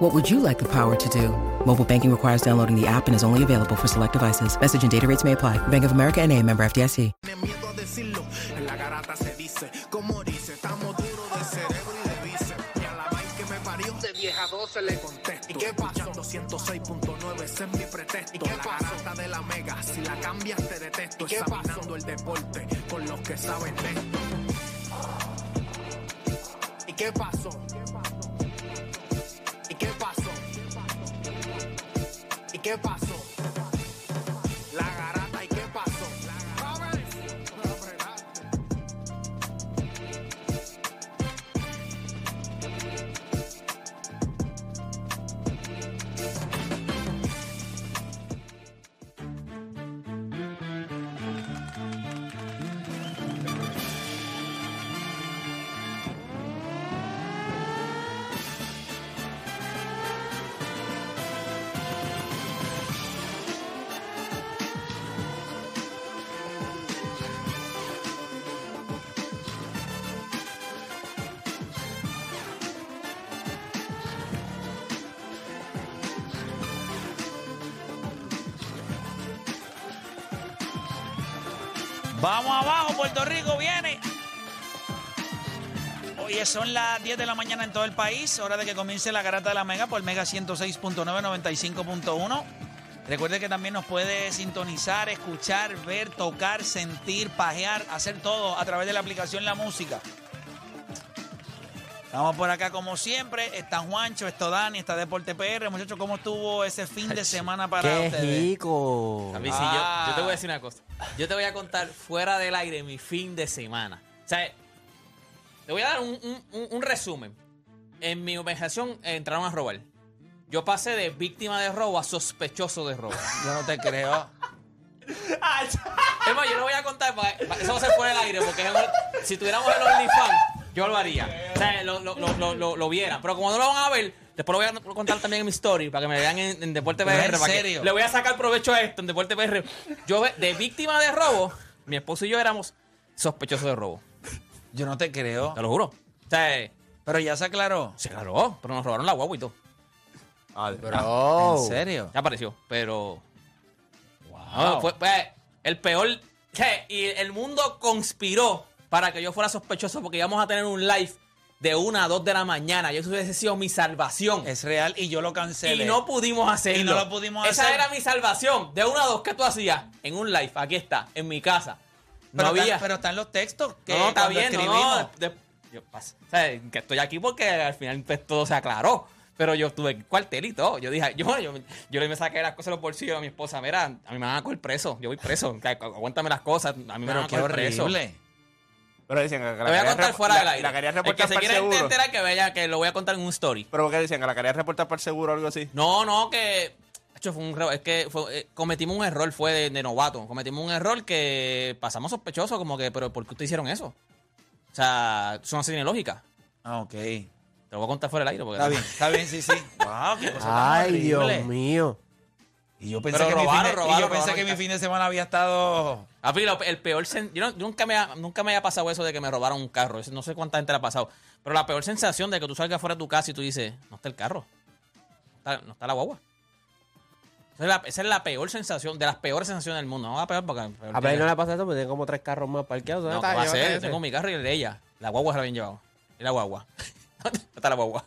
What would you like the power to do? Mobile banking requires downloading the app and is only available for select devices. Message and data rates may apply. Bank of America and a member FDIC. Tiene miedo a decirlo, en la garata se dice, como dice, estamos duros de cerebro y de vice. Y a la vaina que me parió, de vieja 12 le contesto. ¿Y qué pasó? 206.9, ese es mi pretexto. ¿Y qué la garata de la mega, si la cambias te detesto. Examinando el deporte con los que saben esto. ¿Y qué pasó? Qué pasó? Vamos abajo, Puerto Rico viene. Oye, son las 10 de la mañana en todo el país. Hora de que comience la garata de la Mega por Mega 106.9, 95.1. Recuerde que también nos puede sintonizar, escuchar, ver, tocar, sentir, pajear, hacer todo a través de la aplicación La Música. Estamos por acá como siempre. Está Juancho, está Dani, está Deporte PR. Muchachos, ¿cómo estuvo ese fin de semana para ¡Qué ustedes? rico! A mí sí, Ah. yo, yo te voy a decir una cosa. Yo te voy a contar fuera del aire mi fin de semana. O sea, te voy a dar un, un- un- un resumen. En mi organización eh, entraron a robar. Yo pasé de víctima de robo a sospechoso de robo. Yo no te creo. Es más, yo lo voy a contar, porque- para- eso va a ser fuera del aire, porque es un- si tuviéramos el OnlyFans, yo lo haría. O sea, lo, lo, lo, lo, lo- lo vieran. Pero como no lo van a ver, después lo voy a contar también en mi story, para que me vean en, en Deporte PR. en para que- serio. le voy a sacar provecho a esto en Deporte PR. Yo, de víctima de robo, mi esposo y yo éramos sospechosos de robo. Yo no te creo. Te lo juro. O sea, Pero ya se aclaró. se aclaró, pero nos robaron la guagua y todo. Bro. ¿En serio? Ya apareció, pero... Wow. No, fue, fue el peor. ¿qué? Y el mundo conspiró para que yo fuera sospechoso porque íbamos a tener un live de una a dos de la mañana. Y eso hubiese sido mi salvación. Es real y yo lo cancelé. y no pudimos hacerlo. Y no lo pudimos Esa hacer. era mi salvación. De una a dos, ¿qué tú hacías? En un live, aquí está, en mi casa. No pero, había. Están, pero están los textos que no, no, está bien, no, escribimos. no. de- yo, pas- o sea, que estoy aquí porque al final pues, todo se aclaró. Pero yo tuve cuartel y todo. Yo dije, yo, yo, yo le me saqué las cosas de los bolsillos a mi esposa. Mira, a mí me van a coger preso. Yo voy preso. Aguántame las cosas. A mí me Pero van a coger preso. horrible. Pero decían que la Te voy a contar fuera la- del aire. La querían el que reportar se quiera seguro. enterar que vaya, que lo voy a contar en un story. Pero ¿qué decían? Que la querían reportar para el seguro o algo así. No, no, que. hecho, fue un es que fue- eh, cometimos un error, fue de, de novato. Cometimos un error que pasamos sospechosos, como que, pero ¿por qué ustedes hicieron eso? O sea, eso no tiene lógica. Ah, ok. Te lo voy a contar fuera del aire. Porque Está bien, está bien, sí, sí. Wow, qué cosa Ay. Dios mío. Y yo pensé, Pero que, mi robaron, fin de, y robaron, yo pensé robaron que mi fin de semana había estado... Papi, lo- el peor sen- yo, no- nunca me ha, nunca me haya pasado eso de que me robaron un carro. No sé cuánta gente le ha pasado. Pero la peor sensación de que tú salgas fuera de tu casa y tú dices, no está el carro. No está, no está la guagua. Esa es la, esa es la peor sensación, de las peores sensaciones del mundo. No va a peor porque. A Play no le pasa eso, porque tiene como tres carros más parqueados. ¿Dónde No, va a ser? Tengo mi carro y el de ella. La guagua se la habían llevado. Y la guagua. ¿Dónde está la guagua?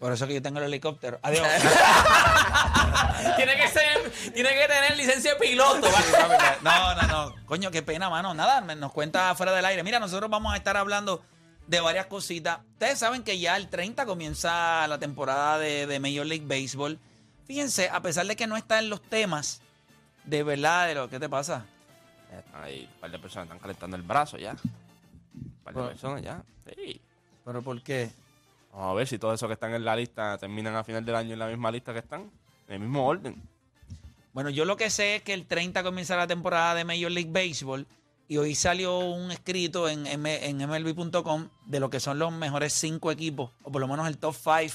Por eso que yo tengo el helicóptero. Adiós. tiene, que ser, tiene que tener licencia de piloto. ¿va? No, no, no. Coño, qué pena, mano. Nada, nos cuenta fuera del aire. Mira, nosotros vamos a estar hablando de varias cositas. Ustedes saben que ya el 30 comienza la temporada de, de Major League Baseball. Fíjense, a pesar de que no está en los temas, de verdad, de lo ¿qué te pasa? Hay un par de personas que están calentando el brazo ya. Un par de Bueno. personas ya. Sí. ¿Pero por qué? Vamos a ver si todos esos que están en la lista terminan a final del año en la misma lista que están. En el mismo orden. Bueno, yo lo que sé es que el 30 comienza la temporada de Major League Baseball Y hoy salió un escrito en, en MLB.com de lo que son los mejores cinco equipos, o por lo menos el top five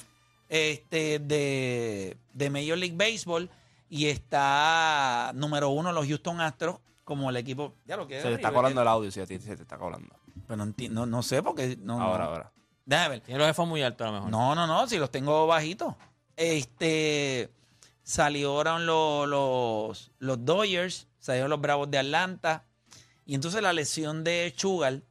este, de, de Major League Baseball. Y está número uno los Houston Astros como el equipo. Ya lo que Se te está colando el audio, sí, a ti se te está colando. Pero no, no, no sé porque. No, Ahora, no. ahora. Déjame ver. Tiene los headphones muy altos a lo mejor. No, no, no, si los tengo bajitos. Este salieron los, los, los Dodgers, salieron los Bravos de Atlanta. Y entonces la lesión de Sugar,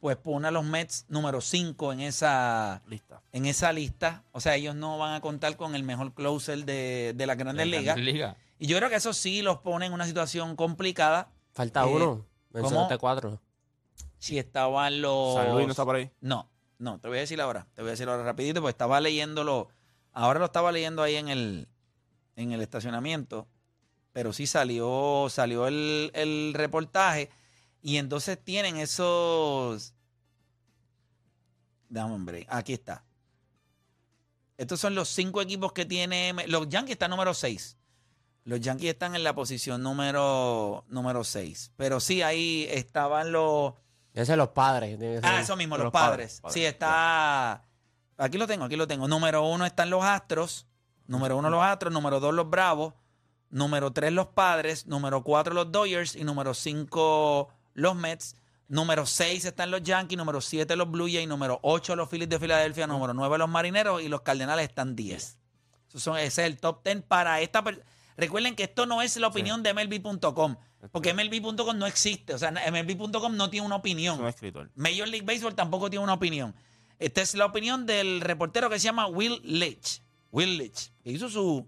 pues pone a los Mets número 5 en esa, Lista. en esa lista. O sea, ellos no van a contar con el mejor closer de, de las grandes ligas. Liga. Y yo creo que eso sí los pone en una situación complicada. Falta Eh, uno. Mencionaste cuatro. Si estaban los... San Luis no está por ahí. No, no, te voy a decir ahora. Te voy a decir ahora rapidito, porque estaba leyéndolo. Ahora lo estaba leyendo ahí en el, en el estacionamiento. Pero sí salió, salió el, el reportaje. Y entonces tienen esos. Dame un. Aquí está. Estos son los cinco equipos que tiene. Los Yankees están número 6. Los Yankees están en la posición número, número 6. Pero sí, ahí estaban los. Ese es los padres. ser. Ah, eso mismo, los, Los padres. Sí, está. Aquí lo tengo, aquí lo tengo. Número uno están los Astros. Número uno los Astros. Número dos los Bravos. Número tres los Padres. Número cuatro los Dodgers. Y número cinco los Mets. Número seis están los Yankees. Número siete los Blue Jays. Número ocho los Phillies de Filadelfia. Número nueve los Marineros. Y los Cardenales están 10. Esos son, ese es el top 10 para esta. per- Recuerden que esto no es la opinión de MLB.com. Porque MLB.com no existe. O sea, MLB.com no tiene una opinión. Es un escritor. Major League Baseball tampoco tiene una opinión. Esta es la opinión del reportero que se llama Will Leach. Will Leach, que hizo su,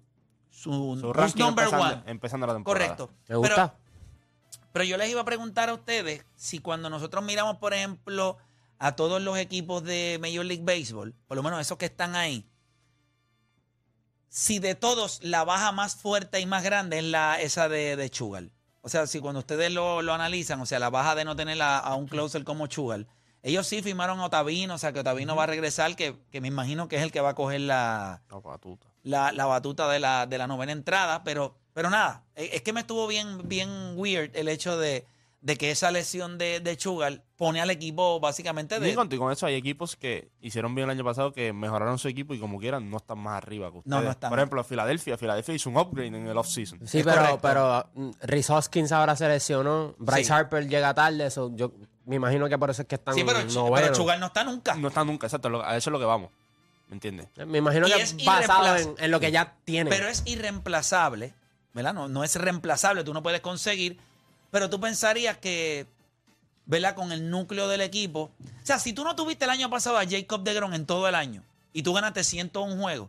su, Su who's ranking number empezando, one. empezando la temporada. Correcto. ¿Te gusta? Pero, pero yo les iba a preguntar a ustedes si cuando nosotros miramos, por ejemplo, a todos los equipos de Major League Baseball, por lo menos esos que están ahí, si de todos la baja más fuerte y más grande es la esa de, de Chugal. O sea, si cuando ustedes lo, lo analizan, o sea, la baja de no tener a, a un closer como Chugal, ellos sí firmaron a Otavino, o sea, que Otavino va a regresar, que, que me imagino que es el que va a coger la, No, patuta. la, la batuta de la, de la novena entrada, pero, pero nada, es es que me estuvo bien, bien weird el hecho de, de que esa lesión de, de Sugar pone al equipo básicamente de... contigo con eso hay equipos que hicieron bien el año pasado que mejoraron su equipo y como quieran no están más arriba que ustedes. No, no están. Por ejemplo, Filadelfia. Filadelfia hizo un upgrade en el offseason. Sí, Es pero, correcto. pero mm, Rhys Hoskins ahora se lesionó. Bryce Sí. Harper llega tarde. Eso yo me imagino que por eso es que están Sí, pero, novenos. pero Sugar no está nunca. No está nunca, exacto. A eso es lo que vamos. ¿Me entiendes? Me imagino Y que es basado en lo que ya tiene. Pero es irreemplazable, ¿verdad? No, no es reemplazable, tú no puedes conseguir, pero tú pensarías que, ¿verdad? Con el núcleo del equipo. O sea, si tú no tuviste el año pasado a Jacob DeGrom en todo el año y tú ganaste 101 juegos,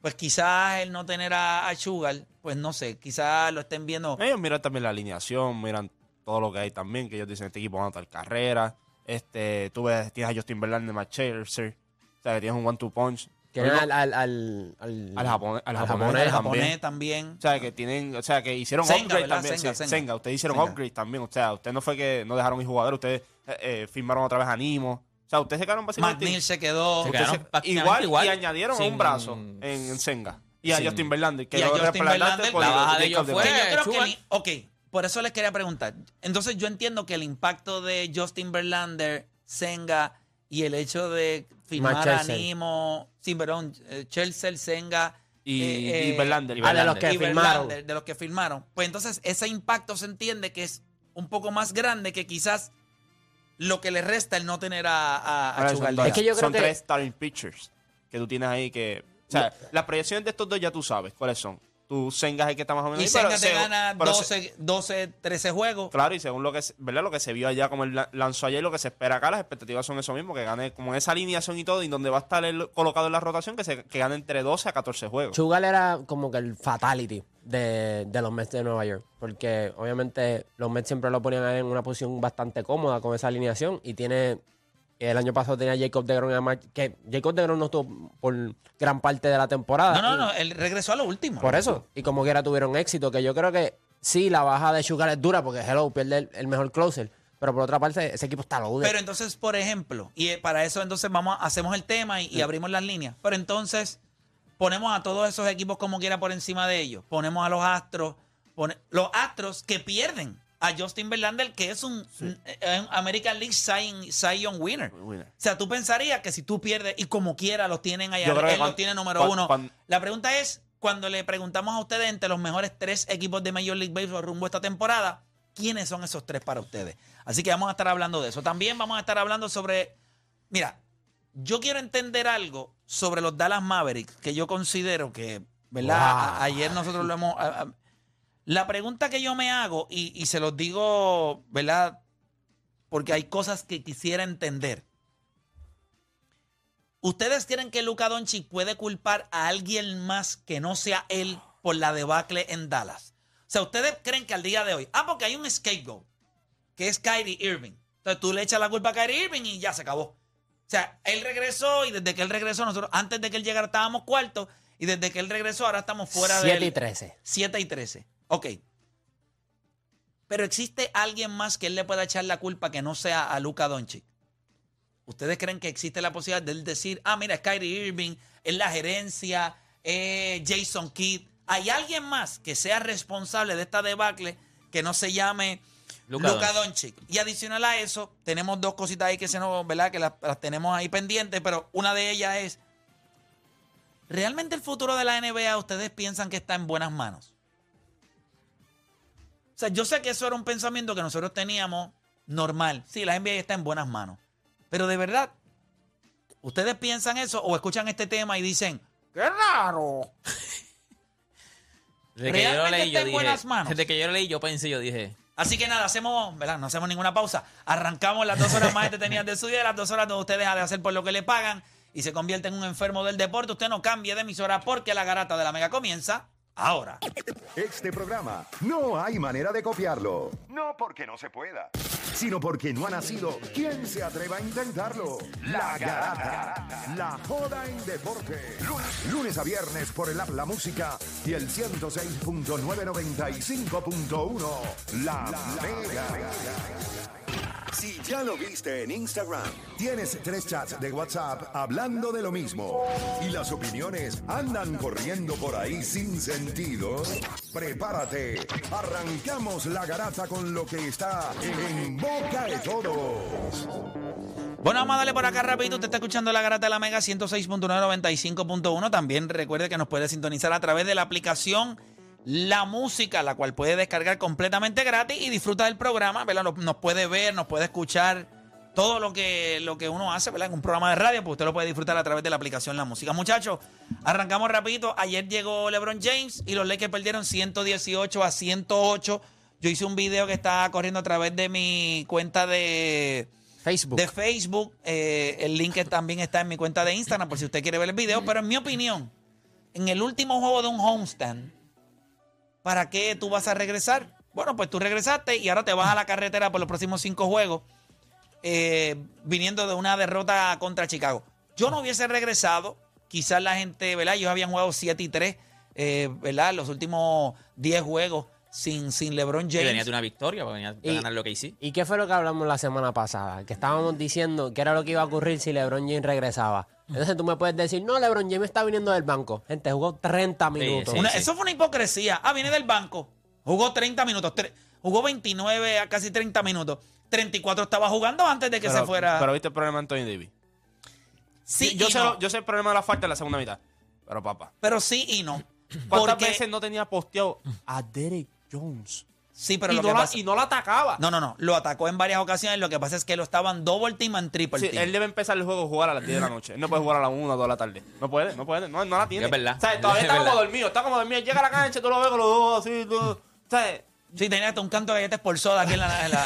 pues quizás el no tener a, Sugar, pues no sé, quizás lo estén viendo. Ellos miran también la alineación, miran todo lo que hay también, que ellos dicen este equipo va a anotar carrera. Este, tú ves, tienes a Justin Verlander, Matt Scherzer, o sea, que tienes un one-two punch. Tienen al, al, al, al, Al japonés- al al japonés también. japonés también. O sea, que tienen, o sea, que hicieron Senga, upgrade ¿verdad? también. Senga, sí, Senga. Senga, ustedes hicieron Senga. upgrade también. O sea, usted no fue que no dejaron ir jugadores, ustedes eh, eh, firmaron otra vez a Nimo. O sea, ustedes se quedaron básicamente. McNeil se quedó. Se ustedes quedaron se- igual, igual, y añadieron sin- un brazo en, en Senga. Y a sin- Justin Verlander, que y a lo Justin Verlander, la baja de ellos fue- Que yo creo que Sugar. el- ok, por eso les quería preguntar. Entonces yo entiendo que el impacto de Justin Verlander, Senga y el hecho de firmar a. Nimo, sí, perdón, eh, Chelsea, Senga Y, eh, y eh, Verlander. y Ah, de los Verlander. que firmaron. Verlander, de los que firmaron. Pues entonces ese impacto se entiende que es un poco más grande que quizás lo que le resta el no tener a, a, son Es que yo creo son que- tres starting pitchers que tú tienes ahí que... O sea, las proyecciones de estos dos ya tú sabes cuáles son. Tu Senga es el que está más o menos Y ahí, pero Senga te se- gana pero se- 12, 12, 13 juegos. Claro, y según lo que, se- ¿verdad? lo que se vio allá, como él la- lanzó ayer, lo que se espera acá, las expectativas son eso mismo, que gane como esa alineación y todo, y donde va a estar colocado en la rotación, que, se, que gane entre 12 a 14 juegos. Sugar era como que el fatality de, de los Mets de Nueva York. Porque obviamente los Mets siempre lo ponían en una posición bastante cómoda con esa alineación. Y tiene. El año pasado tenía a Jacob DeGrom en Mar- que Jacob DeGrom no estuvo por gran parte de la temporada. No, no, no, él regresó a lo último. Por eso. Y como quiera tuvieron éxito. Que yo creo que sí, la baja de Sugar es dura porque Hello pierde el, el mejor closer. Pero por otra parte, ese equipo está loaded. Pero entonces, por ejemplo, y eh, para eso entonces vamos, a- hacemos el tema y, y abrimos las líneas. Pero entonces ponemos a todos esos equipos como quiera por encima de ellos. Ponemos a los Astros, pone- los Astros que pierden a Justin Verlander, que es un, eh, un American League Young winner. Winner. O sea, tú pensarías que si tú pierdes y como quiera los tienen allá, él los tiene número uno. La pregunta es, cuando le preguntamos a ustedes entre los mejores tres equipos de Major League Baseball rumbo a esta temporada, ¿quiénes son esos tres para ustedes? Así que vamos a estar hablando de eso. También vamos a estar hablando sobre, mira, yo quiero entender algo sobre los Dallas Mavericks, que yo considero que, ¿verdad? Wow. Ayer nosotros lo hemos... a- a- la pregunta que yo me hago, y, y se los digo, ¿verdad? Porque hay cosas que quisiera entender. ¿Ustedes creen que Luka Doncic puede culpar a alguien más que no sea él por la debacle en Dallas? O sea, ¿ustedes creen que al día de hoy, ah, porque hay un scapegoat, que es Kyrie Irving. Entonces tú le echas la culpa a Kyrie Irving y ya se acabó. O sea, él regresó y desde que él regresó, nosotros antes de que él llegara estábamos cuartos y desde que él regresó ahora estamos fuera de 7 y 13. 7 y 13. Ok. Pero existe alguien más que él le pueda echar la culpa que no sea a Luka Doncic. ¿Ustedes creen que existe la posibilidad de él decir, ah, mira, es Kyrie Irving, es la gerencia, es Jason Kidd? ¿Hay alguien más que sea responsable de esta debacle que no se llame Luka, Doncic? Y adicional a eso, tenemos dos cositas ahí que se nos, ¿verdad? Que las, las tenemos ahí pendientes, pero una de ellas es, ¿realmente el futuro de la NBA ustedes piensan que está en buenas manos? O sea, yo sé que eso era un pensamiento que nosotros teníamos normal. Sí, la NBA está en buenas manos. Pero de verdad, ¿ustedes piensan eso o escuchan este tema y dicen, qué raro? Desde que yo lo leí, yo dije. Desde que yo lo leí, yo pensé, yo dije. Así que nada, hacemos, ¿verdad? No hacemos ninguna pausa. Arrancamos las dos horas más entretenidas de su día, las dos horas donde usted deja de hacer por lo que le pagan y se convierte en un enfermo del deporte. Usted no cambie de emisora porque la garata de la mega comienza ahora. Este programa no hay manera de copiarlo. No porque no se pueda, sino porque no ha nacido. ¿Quién se atreva a intentarlo? La Garata. La joda en deporte. Lunes, lunes a viernes por el app La Música y el 106.995.1. La, Mega. Si ya lo viste en Instagram, tienes tres chats de WhatsApp hablando de lo mismo y las opiniones andan corriendo por ahí sin sentido, prepárate. Arrancamos la garata con lo que está en boca de todos. Bueno, vamos a darle por acá rapidito. Usted está escuchando la garata de la Mega 106.995.1. También recuerde que nos puede sintonizar a través de la aplicación La Música, la cual puede descargar completamente gratis y disfrutar del programa. ¿verdad? Nos puede ver, nos puede escuchar todo lo que, lo que uno hace ¿verdad? en un programa de radio, pues usted lo puede disfrutar a través de la aplicación La Música. Muchachos, arrancamos rapidito. Ayer llegó LeBron James y los Lakers perdieron 118 a 108. Yo hice un video que está corriendo a través de mi cuenta de Facebook. de Facebook. eh, el link también está en mi cuenta de Instagram por si usted quiere ver el video. Pero en mi opinión, en el último juego de un homestand, ¿para qué tú vas a regresar? Bueno, pues tú regresaste y ahora te vas a la carretera por los próximos cinco juegos, eh, viniendo de una derrota contra Chicago. Yo no hubiese regresado. Quizás la gente, ¿verdad? Ellos habían jugado 7 y 3, eh, ¿verdad? Los últimos 10 juegos sin, sin LeBron Y James. venía de una victoria, porque venía de Y- ganar lo que hice. ¿Y qué fue lo que hablamos la semana pasada? Que estábamos diciendo que era lo que iba a ocurrir si LeBron James regresaba. Entonces tú me puedes decir, no, LeBron James está viniendo del banco. Gente, jugó 30 minutos. sí. Una- Eso fue una hipocresía. Ah, viene del banco. Jugó 30 minutos. tre- jugó 29 a casi 30 minutos. 34 estaba jugando antes de que pero, se fuera. Pero viste el problema de Anthony Davis. sí yo, y sé, no. lo- yo sé el problema de la falta en la segunda mitad. Pero papá. Pero sí y no. ¿Cuántas Porque- veces no tenía posteado a Derek Jones? Sí, pero y, lo no que la, pasa- y no la atacaba. No, no, no. Lo atacó en varias ocasiones. Lo que pasa es que lo estaban double team and triple Sí, team. él debe empezar el juego a jugar a las 10 de la noche. Él no puede jugar a las 1 o 2 de la tarde. No puede, no puede. No, no la tiene. Es verdad. O sea, todavía Es está como dormido. Está como dormido. Llega a la cancha, tú lo ves con los dos así. Tú, o sea, Sí, tenía hasta un canto de galletas por soda aquí en la, en la-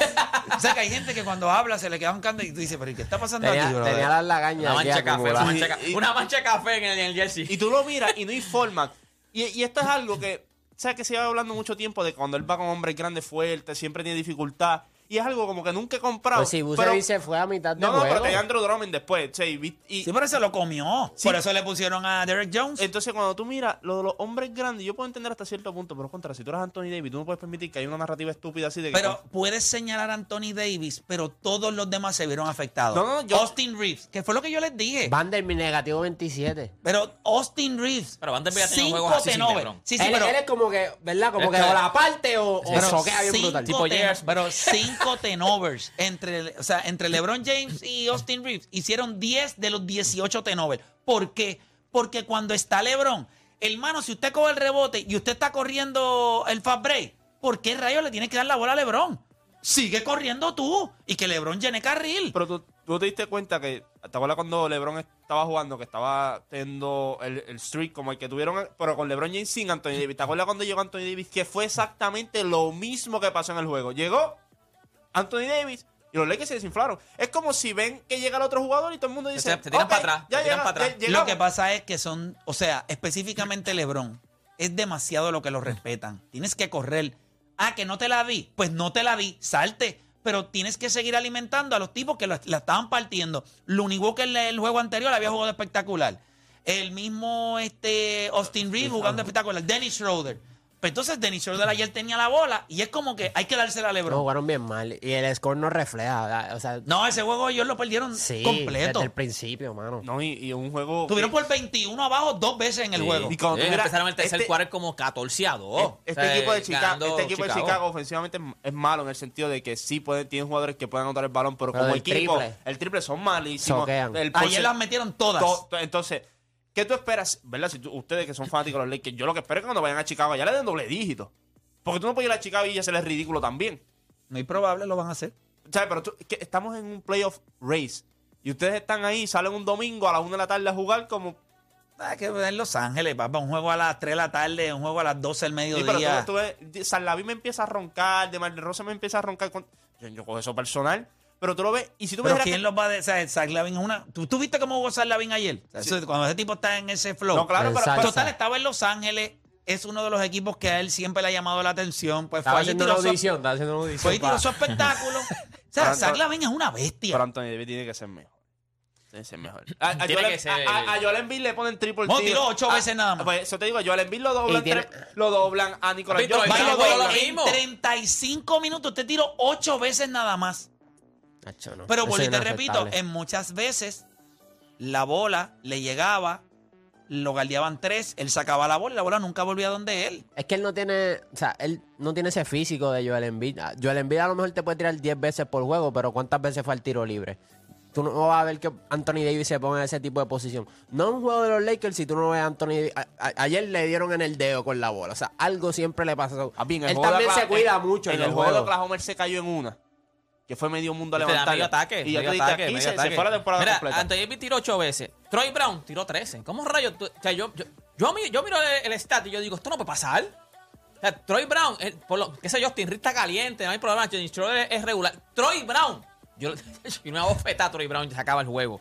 O sea, que hay gente que cuando habla se le queda un canto y tú dices, pero ¿y qué está pasando Tenía, aquí, brother? tenía las lagañas Una mancha de café, una mancha, Y- y- una mancha de café en el, en el jersey. Y tú lo miras y no hay forma. Y, y esto es algo que, ¿sabes? Que se lleva hablando mucho tiempo de cuando él va con hombres grandes, fuertes, siempre tiene dificultad. Y es algo como que nunca he comprado. Pues si pero- Vucevic se fue a mitad de No, no, juego. pero tenía Andrew Drummond después. sea, y y- Sí, pero se lo comió. Sí. Por eso le pusieron a Derek Jones. entonces, cuando tú miras lo de los hombres grandes, yo puedo entender hasta cierto punto, pero contra, si tú eres Anthony Davis, tú no puedes permitir que haya una narrativa estúpida así de que. Pero puedes señalar a Anthony Davis, pero todos los demás se vieron afectados. No, no, yo- Austin Reeves, que fue lo que yo les dije. Vanderbilt negativo 27. Pero Austin Reeves. Pero Vanderbilt ha tenido cinco juegos así sin. Sí, sí, él, pero. él es como que, ¿verdad? Como Es que que- o la parte o, o pero soquea bien brutal. Tipo pero cinco tenovers entre, o sea, entre LeBron James y Austin Reeves hicieron 10 de los 18 tenovers. ¿Por qué? Porque cuando está LeBron, hermano, si usted coge el rebote y usted está corriendo el fast break, ¿por qué rayos le tienes que dar la bola a LeBron? Sigue corriendo tú y que LeBron llene carril. Pero tú, tú te diste cuenta que, ¿te acuerdas cuando LeBron estaba jugando, que estaba teniendo el, el streak como el que tuvieron, pero con LeBron James sin Anthony Davis? ¿Te acuerdas cuando llegó Anthony Davis? Que fue exactamente lo mismo que pasó en el juego. Llegó Anthony Davis y los Lakers se desinflaron. Es como si ven que llega el otro jugador y todo el mundo dice, Se- se tiran "Ok, para atrás, ya se tiran llega- para atrás". ya Lo llegamos". que pasa es que son, o sea, específicamente LeBron, es demasiado lo que lo respetan. Tienes que correr. Ah, que no te la di. Pues no te la di, salte. Pero tienes que seguir alimentando a los tipos que la, la estaban partiendo. Lo único que el, el juego anterior había jugado espectacular. El mismo este, Austin Reeves jugando espectacular. Dennis Schroeder. Pues entonces Dennis Schroeder ayer tenía la bola y es como que hay que dársela a No, LeBron. No, jugaron bien mal. Y el score no refleja. O sea, ese juego ellos lo perdieron sí, completo. desde el principio, mano. No, y, y un juego... Tuvieron por 21 abajo dos veces en el Sí. juego. Y cuando miras, empezaron el tercer este- cuarto como 14 a 2. Este O sea, equipo de Chicago, este equipo de Chicago. Ofensivamente es- malo en el sentido de que sí pueden, tienen jugadores que pueden anotar el balón, pero, Pero como del equipo, triple. el triple son malísimos. Soquean. El Ayer las metieron todas. to- to- entonces, ¿qué tú esperas? ¿Verdad? Si tú- ustedes que son fanáticos de los Lakers, yo lo que espero es que cuando vayan a Chicago ya le den doble dígito. Porque tú no puedes ir a Chicago y ya se les ridículo también. Muy probable lo van a hacer. ¿Sabes? Pero tú- que estamos en un playoff race. Y ustedes están ahí, salen un domingo a la una de la tarde a jugar como... Ah, que en Los Ángeles, papá. Un juego a las 3 de la tarde, un juego a las 12 del Sí, pero mediodía. tú, tú ves, San Lavín me empieza a roncar, de Rosa me empieza a roncar. Con, yo, yo cojo eso personal. Pero tú lo ves, y si tú pero dijeras ¿quién que- los va a... O sea, Zach Lavin es una... ¿Tú, tú viste cómo jugó Zach Lavin ayer? O sea, Sí. eso- cuando ese tipo está en ese flow. No, claro, pero, Total, estaba en Los Ángeles. Es uno de los equipos que a él siempre le ha llamado la atención. Pues Estaba fue haciendo una su- audición. Estaba haciendo una audición. Fue y tiró su espectáculo. o sea, Zach Lavin es una bestia. pero Anthony Davis tiene que ser mejor. Tiene que ser mejor. A, a Joel, que ser- a, a- Joel Embiid le ponen triple No, tiro. tiró ocho Ah, veces nada más. Pues eso te digo, a Joel Embiid lo doblan, tiene- lo doblan a Nicolás Jokic. En mismo. 35 minutos te tiró 8 veces nada más. No. Pero vuelvo y te repito, en muchas veces la bola le llegaba, lo guardiaban tres, él sacaba la bola y la bola nunca volvía donde él. Es que él no tiene, o sea, él no tiene ese físico de Joel Embiid. Ah, Joel Embiid a lo mejor te puede tirar 10 veces por juego, pero ¿cuántas veces fue al tiro libre? Tú no vas a ver que Anthony Davis se ponga en ese tipo de posición. No es un juego de los Lakers si tú no ves a Anthony Davis. A- a- ayer le dieron en el dedo con la bola. O sea, algo siempre le pasa. Él también se cuida en- mucho En en, el juego de. Oklahoma él se cayó en una. Que fue medio mundo a Este, levantar. medio ataque. Y ya medio dijiste, ataque, aquí medio se, fue la temporada Mira, completa. Anthony Davis tiró 8 veces. Troy Brown tiró 13. ¿Cómo rayos? tú- o sea, yo, yo, yo, mi- yo miro el, el stat y yo digo, esto no puede pasar. O sea, Troy Brown, eh, por lo, qué sé yo, está caliente, no hay problema. Schroeder es, es regular. Troy Brown. Yo, y una bofetada a Troy Brown y se acaba el juego.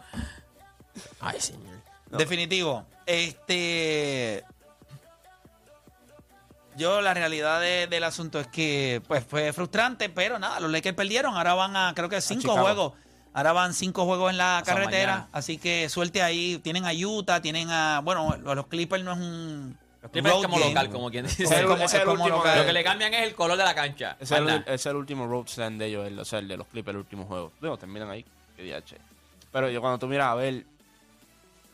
Ay, señor. Definitivo. Este. Yo, la realidad de- del asunto es que pues fue frustrante, pero nada, los Lakers perdieron. Ahora van a, creo que cinco juegos. Ahora van cinco juegos en la Hasta carretera. mañana. Así que suerte ahí. Tienen a Utah, tienen a. Bueno, a los Clippers no es un. Los Clippers road es como game. local, como quien dice. Es el- es el como último local. Lo que le cambian es el color de la cancha. Ese es, el, es el último road stand de ellos, el, o sea, el de los Clippers, el último juego. Digo, terminan ahí. Qué DH. Pero yo cuando tú miras a ver,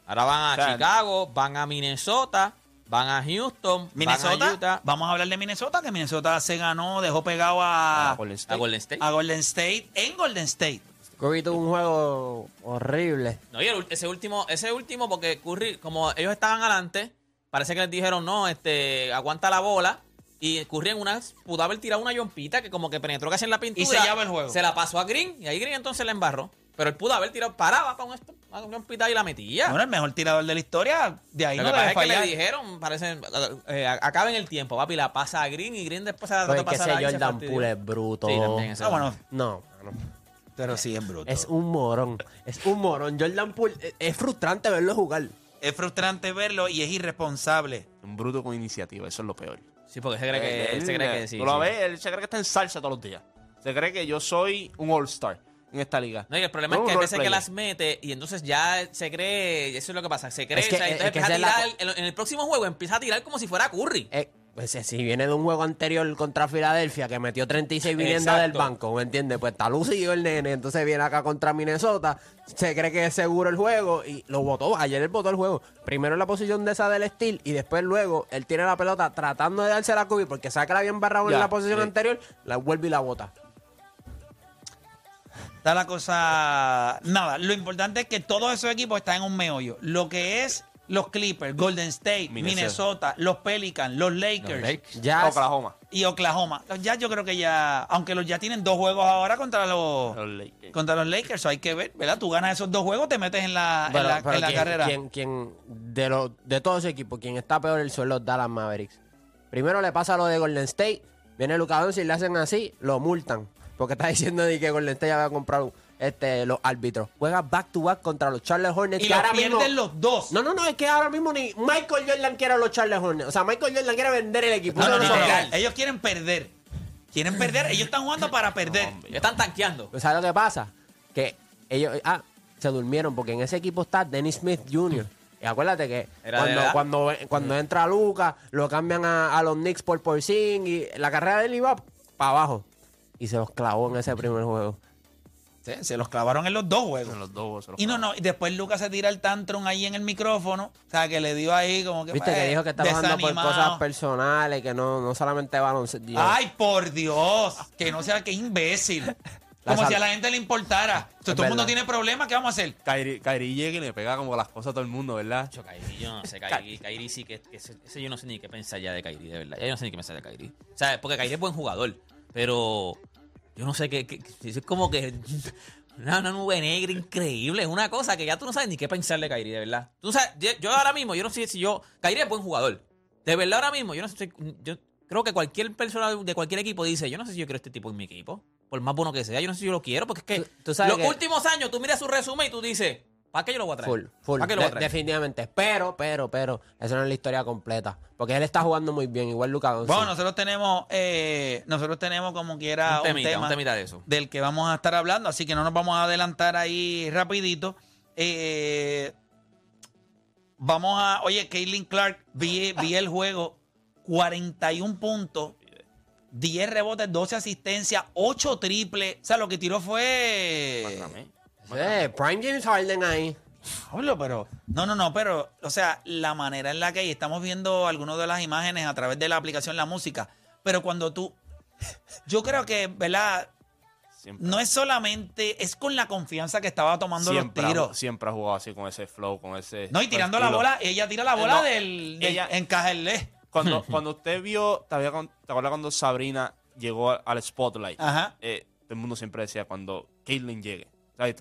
Ahora van a O sea, Chicago, van a Minnesota, van a Houston, van a Minnesota, Utah, vamos a hablar de Minnesota, que Minnesota se ganó, dejó pegado a, a Golden State. a Golden State. a Golden State en Golden State. Curry tuvo un juego horrible. No, y el ese último, ese último, porque Curry, como ellos estaban adelante, parece que les dijeron, no, este, aguanta la bola. Y Curry en una, pudo haber tirado una yompita que como que penetró casi en la pintura. Y sellaba el juego. Se la pasó a Green, y ahí Green entonces la embarró. Pero él pudo haber tirado, paraba con esto, una yompita y la metía. Bueno, el mejor tirador de la historia, de ahí Lo no que pasa debe es que le dijeron, parece, eh, acaben el tiempo, papi, la pasa a Green y Green después se la que pasar se Jordan. Poole es bruto. Sí, también, Ah, bueno, No, mano. pero sí es bruto. Es un morón. Es un morón. Jordan Poole eh, es frustrante verlo jugar. Es frustrante verlo y es irresponsable. Un bruto con iniciativa, eso es lo peor. Sí, porque se cree que, él se cree que sí. Tú lo sí. ves, él se cree que está en salsa todos los días. Se cree que yo soy un All-Star en esta liga. No, y el problema No, es que hay veces que las mete y entonces ya se cree, eso es lo que pasa, se cree, Es que- o sea, es entonces que empieza a la tirar, en, en el próximo juego empieza a tirar como si fuera Curry. Eh, pues eh, si viene de un juego anterior contra Filadelfia que metió 36 viniendo Exacto. del banco, ¿me entiendes? Pues está lucido el nene, entonces viene acá contra Minnesota, se cree que es seguro el juego y lo votó. Ayer él votó el juego. Primero en la posición de esa del steel y después luego él tiene la pelota tratando de darse la Kobe porque saca la bien barrado en la posición sí. anterior, la vuelve y la bota. Está la cosa. Nada, lo importante es que todos esos equipos están en un meollo. Lo que es los Clippers, Golden State, Minnesota. Minnesota, los Pelicans, los Lakers Oklahoma. y Oklahoma. Los Jazz yo creo que ya, aunque los Jazz tienen dos juegos ahora contra los, Los Lakers. contra los Lakers, so hay que ver, ¿verdad? Tú ganas esos dos juegos, te metes en la, en la, pero en la quien- carrera. quien- quien- de, los de todos esos equipos, quien está peor el son los Dallas Mavericks. Primero le pasa lo de Golden State, viene Luka Doncic y le hacen así, lo multan. Porque está diciendo de que Golden State ya va a comprar este, los árbitros. Juega back to back contra los Charles Hornets. y que los ahora pierden mismo- los dos. No, no, no, es que ahora mismo ni Michael Jordan quiere a los Charles Hornets. O sea, Michael Jordan quiere vender el equipo. No, no, no, no. Ellos quieren perder. Quieren perder. Ellos están jugando para perder. Ya están tanqueando. Pues, ¿Sabes lo que pasa? Que ellos ah, se durmieron porque en ese equipo está Dennis Smith Jr. Y acuérdate que cuando, cuando, cuando entra Luca, lo cambian a, a los Knicks por Porzing y la carrera de él iba para abajo. Y se los clavó en ese primer juego. Sí, se los clavaron en los dos juegos. En los dos. Y no, no, y después Lucas se tira el tantrum ahí en el micrófono. O sea, que le dio ahí como que. Viste pues, que dijo que está pasando por cosas personales, que no, no solamente baloncesto. Ay, por Dios. Que no sea que imbécil. Como si a la gente le importara. Si todo el mundo tiene problemas, ¿qué vamos a hacer? Kyrie, Kyrie llega y le pega como las cosas a todo el mundo, ¿verdad? Yo, Kyrie, yo no sé, Kyrie, Kyrie sí que, que ese, ese yo no sé ni qué pensar ya de Kyrie, de verdad. Ya yo no sé ni qué pensar de Kyrie. O sea, porque Kyrie es buen jugador, pero yo no sé qué, es como que una, una nube negra increíble, es una cosa que ya tú no sabes ni qué pensar de Kyrie, de verdad. Tú sabes, yo, yo ahora mismo, yo no sé si yo, Kyrie es buen jugador. De verdad ahora mismo, yo no sé, si- yo creo que cualquier persona de cualquier equipo dice, yo no sé si yo quiero este tipo en mi equipo, por más bueno que sea, yo no sé si yo lo quiero, porque es que Tú- tú sabes los que- últimos años tú miras su resumen y tú dices, ¿para qué yo lo voy a traer? Full, full. ¿Para qué lo voy a De- traer? definitivamente. Pero, pero, pero, esa no es la historia completa. Porque él está jugando muy bien, igual Luca Doncic. Bueno, nosotros tenemos, eh, nosotros tenemos como quiera Un un, temita, tema un temita de eso. del que vamos a estar hablando, así que no nos vamos a adelantar ahí rapidito. Eh, vamos a, oye, Caitlin Clark, vi, vi el juego, 41 puntos, 10 rebotes, 12 asistencias, 8 triples. O sea, lo que tiró fue... Sí, Prime James Harden ahí. Pablo, pero. No, no, no, pero. O sea, la manera en la que estamos viendo algunas de las imágenes a través de la aplicación La Música. Pero cuando tú. Yo creo que, ¿verdad? Siempre, No es solamente. Es con la confianza que estaba tomando siempre, los ha- tiros. siempre ha jugado así con ese flow, con ese. No, y tirando la bola. Ella tira la bola No, del. del ella- encajarle. Cuando, cuando usted vio, ¿te, había con- ¿te acuerdas cuando Sabrina llegó al- al spotlight? Ajá. Eh, todo el mundo siempre decía cuando Caitlyn llegue. ¿Sabes?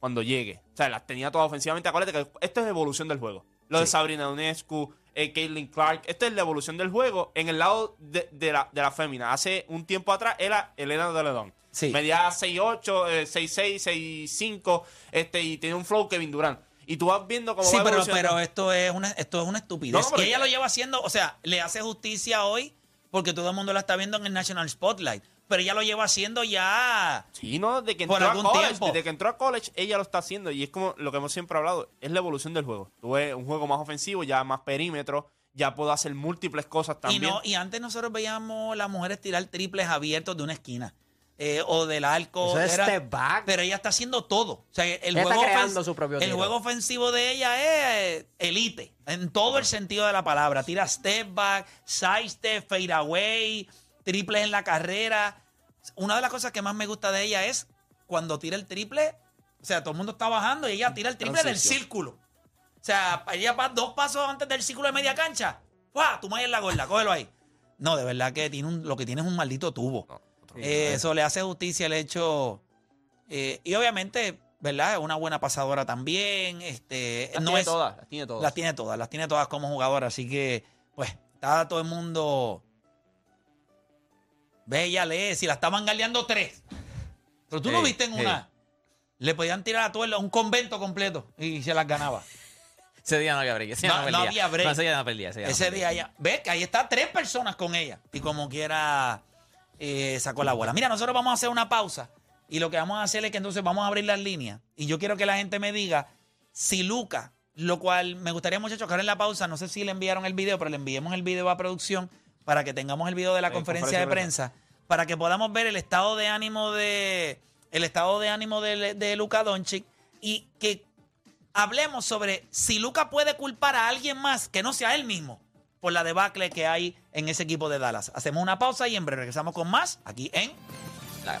Cuando llegue. O sea, las tenía todas ofensivamente. Acuérdate que esto es evolución del juego. Lo de Sabrina Unescu, eh, Caitlyn Clark. Esto es la evolución del juego en el lado de, de la, de la fémina. Hace un tiempo atrás era Elena de Ledón. Sí. Medía 6'8, eh, 6'6, 6'5. Este, y tenía un flow Kevin Durant. Y tú vas viendo cómo Sí, va pero, pero esto es una, esto es una estupidez. No, y ella lo lleva haciendo, o sea, le hace justicia hoy porque todo el mundo la está viendo en el National Spotlight. Pero ella lo lleva haciendo ya. Sí, no, desde que Por entró a college, tiempo. desde que entró a college, ella lo está haciendo y es como lo que hemos siempre hablado, es la evolución del juego. Tú ves un juego más ofensivo, ya más perímetro, ya puedo hacer múltiples cosas Y, también. no, y antes nosotros veíamos las mujeres tirar triples abiertos de una esquina. eh, o del arco. Eso es era- step back. Pero ella está haciendo todo. O sea, el, juego, creando ofens- su propio el juego ofensivo de ella es elite. En todo el sentido de la palabra. Tira step back, side step, fade away, triples en la carrera. Una de las cosas que más me gusta de ella es cuando tira el triple. O sea, todo el mundo está bajando y ella tira el triple del círculo. O sea, ella va dos pasos antes del círculo de media cancha. ¡Fua! Tú en la gorda, cógelo ahí. No, de verdad que tiene un- lo que tiene es un maldito tubo. No, Eh, eso le hace justicia el hecho. eh, y obviamente, ¿verdad? Es una buena pasadora también. Este, Las no tiene es, todas, las tiene todas. Las tiene todas, las tiene todas como jugadora. Así que, pues, está todo el mundo. Ve, ella lee. Si la estaban galeando tres. Pero tú no Ey, viste en ey. una. Le podían tirar a todo el- un convento completo y se las ganaba. Ese día no había break. Ese día No, no, no perdía. había break. No, ese día no perdía. Ese día, no Ese perdía. día ya. Ve que ahí está tres personas con ella. Y como quiera. eh, sacó la bola. Mira, nosotros vamos a hacer una pausa y lo que vamos a hacer es que entonces vamos a abrir las líneas y yo quiero que la gente me diga si Luca, lo cual me gustaría muchachos que ahora en la pausa, no sé si le enviaron el video, pero le enviemos el video a producción para que tengamos el video de la Sí, conferencia de conferencia de prensa, para que podamos ver el estado de ánimo de el estado de ánimo de, de Luca Doncic y que hablemos sobre si Luca puede culpar a alguien más que no sea él mismo por la debacle que hay en ese equipo de Dallas. Hacemos una pausa y en breve regresamos con más aquí en La-